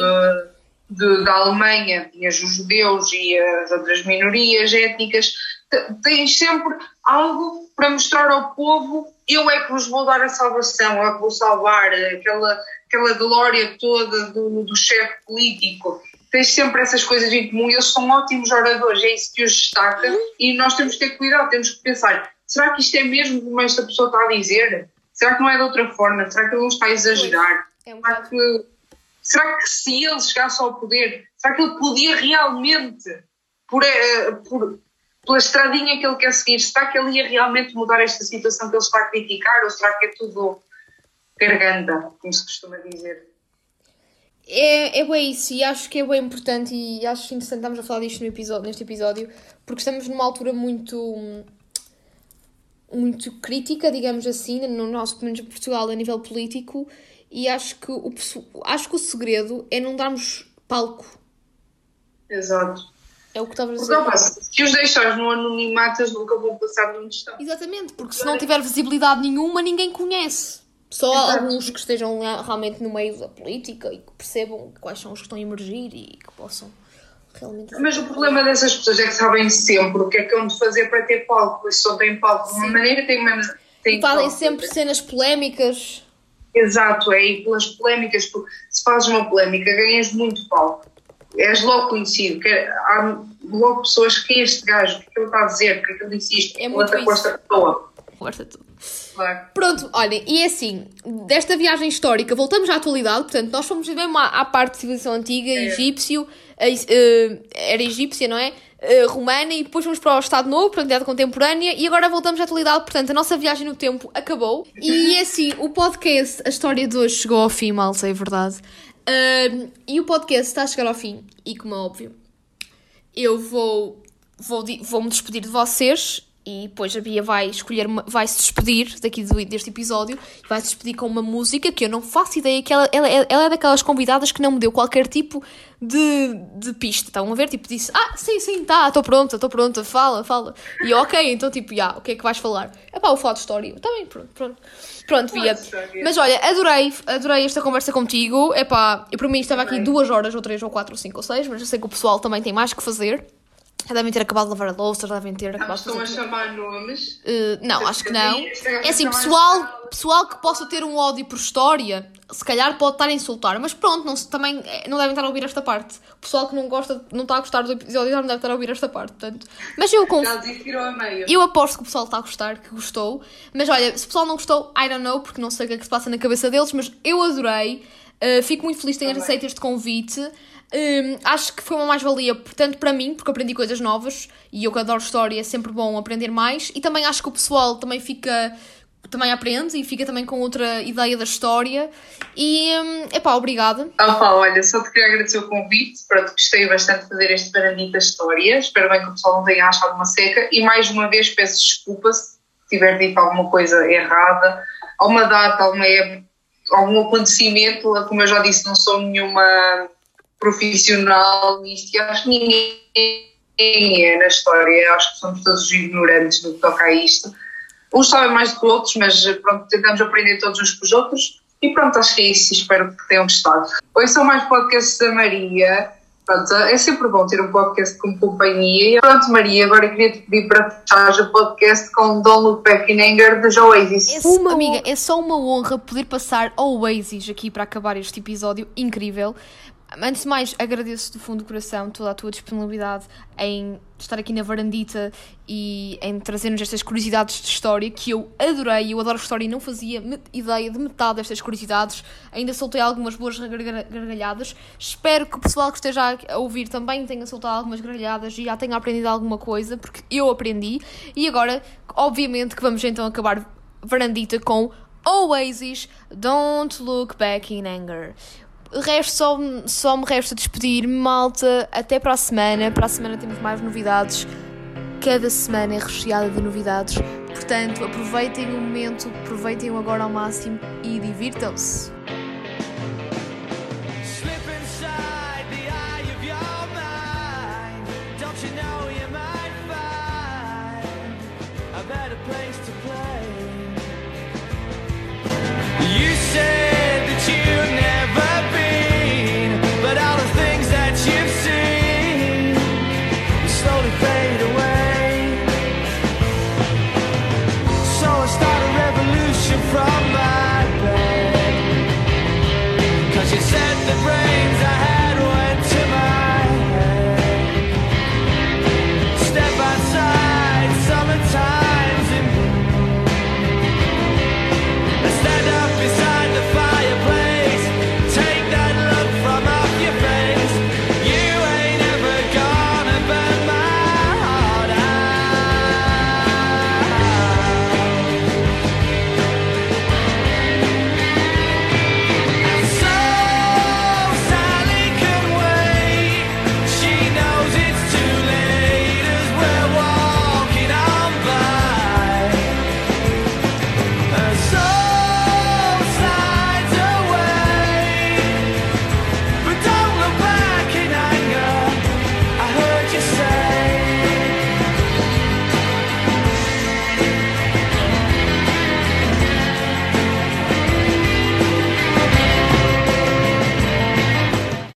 de, da Alemanha, tinhas os judeus e as outras minorias étnicas. Tens sempre algo para mostrar ao povo: eu é que vos vou dar a salvação, eu é que vou salvar aquela, aquela glória toda do, do chefe político. tens sempre essas coisas em comum. Eles são ótimos oradores, é isso que os destaca. E nós temos que ter cuidado, temos que pensar: será que isto é mesmo como esta pessoa está a dizer? Será que não é de outra forma? Será que ele não está a exagerar? É um Será que, será que se ele chegasse ao poder, será que ele podia realmente, por, eh, por- pela estradinha que ele quer seguir, será que ele ia realmente mudar esta situação que ele está a criticar? Ou será que é tudo garganta, como se costuma dizer? É, é bem isso, e acho que é bem importante e acho interessante estarmos a falar disto no episódio, neste episódio, porque estamos numa altura muito muito crítica, digamos assim, no nosso, pelo menos em Portugal, a nível político, e acho que o, acho que o segredo é não darmos palco. Exato. É o que estavas a Porque, dizer. se os deixares no anonimato, eles nunca vão passar de onde estão. Exatamente, porque se não tiver visibilidade nenhuma, ninguém conhece. Só Exato. alguns que estejam realmente no meio da política e que percebam quais são os que estão a emergir e que possam realmente. Mas o problema dessas pessoas é que sabem sempre o que é que hão de fazer para ter palco. E se só têm palco de uma Sim. maneira, têm uma. Têm Fazem palco. sempre cenas polémicas. Exato, é e pelas polémicas. Tu, se fazes uma polémica, ganhas muito palco. És logo conhecido. Que há logo pessoas que é este gajo, o que é ele está a dizer, o que é que ele disse isto, É muito atacou isso. esta pessoa. Força tudo. Claro. Pronto, olhem, e é assim, desta viagem histórica, voltamos à atualidade, portanto, nós fomos mesmo à, à parte de civilização antiga, É. egípcio, a- eh, era egípcia, não é? Eh, romana, e depois fomos para o Estado Novo, para a Idade Contemporânea, e agora voltamos à atualidade, portanto, a nossa viagem no tempo acabou. E é assim, o podcast, a história de hoje chegou ao fim, malta, é verdade. Ahm, e o podcast está a chegar ao fim, e como é óbvio, eu vou, vou, vou me despedir de vocês e depois a Bia vai escolher, uma- vai se despedir daqui do, deste episódio e vai se despedir com uma música que eu não faço ideia que ela, ela, é- ela é daquelas convidadas que não me deu qualquer tipo de, de pista. Estão a ver? Tipo, disse: Ah, sim, sim, tá, estou pronta, estou pronta, fala, fala. E eu, ok, então tipo, já, o que é que vais falar? É pá, vou falar de história. Está bem, pronto, pronto. Pronto, Bia. Mas olha, adorei, adorei esta conversa contigo. É pá, eu para mim estava aqui duas horas, ou três, ou quatro, ou cinco, ou seis, mas eu sei que o pessoal também tem mais que fazer. Já devem ter acabado de lavar a louça, já devem ter Ah, acabado de Estão a fazer tudo. chamar nomes. Uh, não, acho que não. É assim, pessoal, pessoal que possa ter um ódio por história, se calhar pode estar a insultar, mas pronto, não, também eh, não devem estar a ouvir esta parte. O pessoal que não gosta, não está a gostar do episódio, não deve estar a ouvir esta parte, portanto. Mas eu a meio. Eu aposto que o pessoal está a gostar, que gostou. Mas olha, se o pessoal não gostou, I don't know, porque não sei o que é que se passa na cabeça deles, mas eu adorei. Uh, fico muito feliz de ter aceito este convite. Um, acho que foi uma mais-valia, portanto, para mim, porque aprendi coisas novas e eu que adoro história, é sempre bom aprender mais. E também acho que o pessoal também fica. Também aprende e fica também com outra ideia da história. E, um, epá, obrigada. Ah, pá, olha, só te queria agradecer o convite. Pronto, gostei bastante de fazer este Barandita História. Espero bem que o pessoal não tenha achado uma seca. E mais uma vez peço desculpa se tiver dito alguma coisa errada, alguma data, alguma época, algum acontecimento. Como eu já disse, não sou nenhuma profissional nisto e acho que ninguém é na história. Acho que somos todos ignorantes no que toca a isto. Uns sabem mais do que outros, mas pronto, tentamos aprender todos uns com os outros. E pronto, acho que é isso. Espero que tenham gostado. Hoje são mais podcasts da Maria. Pronto, é sempre bom ter um podcast como companhia. E pronto, Maria, agora queria te pedir para fechares o podcast com Back in Anger dos Oasis. É, amiga, é só uma honra poder passar ao Oasis aqui para acabar este episódio incrível. Antes de mais, agradeço do fundo do coração toda a tua disponibilidade em estar aqui na varandita e em trazer-nos estas curiosidades de história que eu adorei. Eu adoro história e não fazia ideia de metade destas curiosidades. Ainda soltei algumas boas garga- gargalhadas. Espero que o pessoal que esteja a ouvir também tenha soltado algumas gargalhadas e já tenha aprendido alguma coisa, porque eu aprendi. E agora, obviamente, que vamos então acabar varandita com Oasis, Don't Look Back in Anger. Resto só, só me resta despedir, malta. Até para a semana. Para a semana temos mais novidades. Cada semana é recheada de novidades. Portanto, aproveitem o momento, aproveitem-o agora ao máximo e divirtam-se.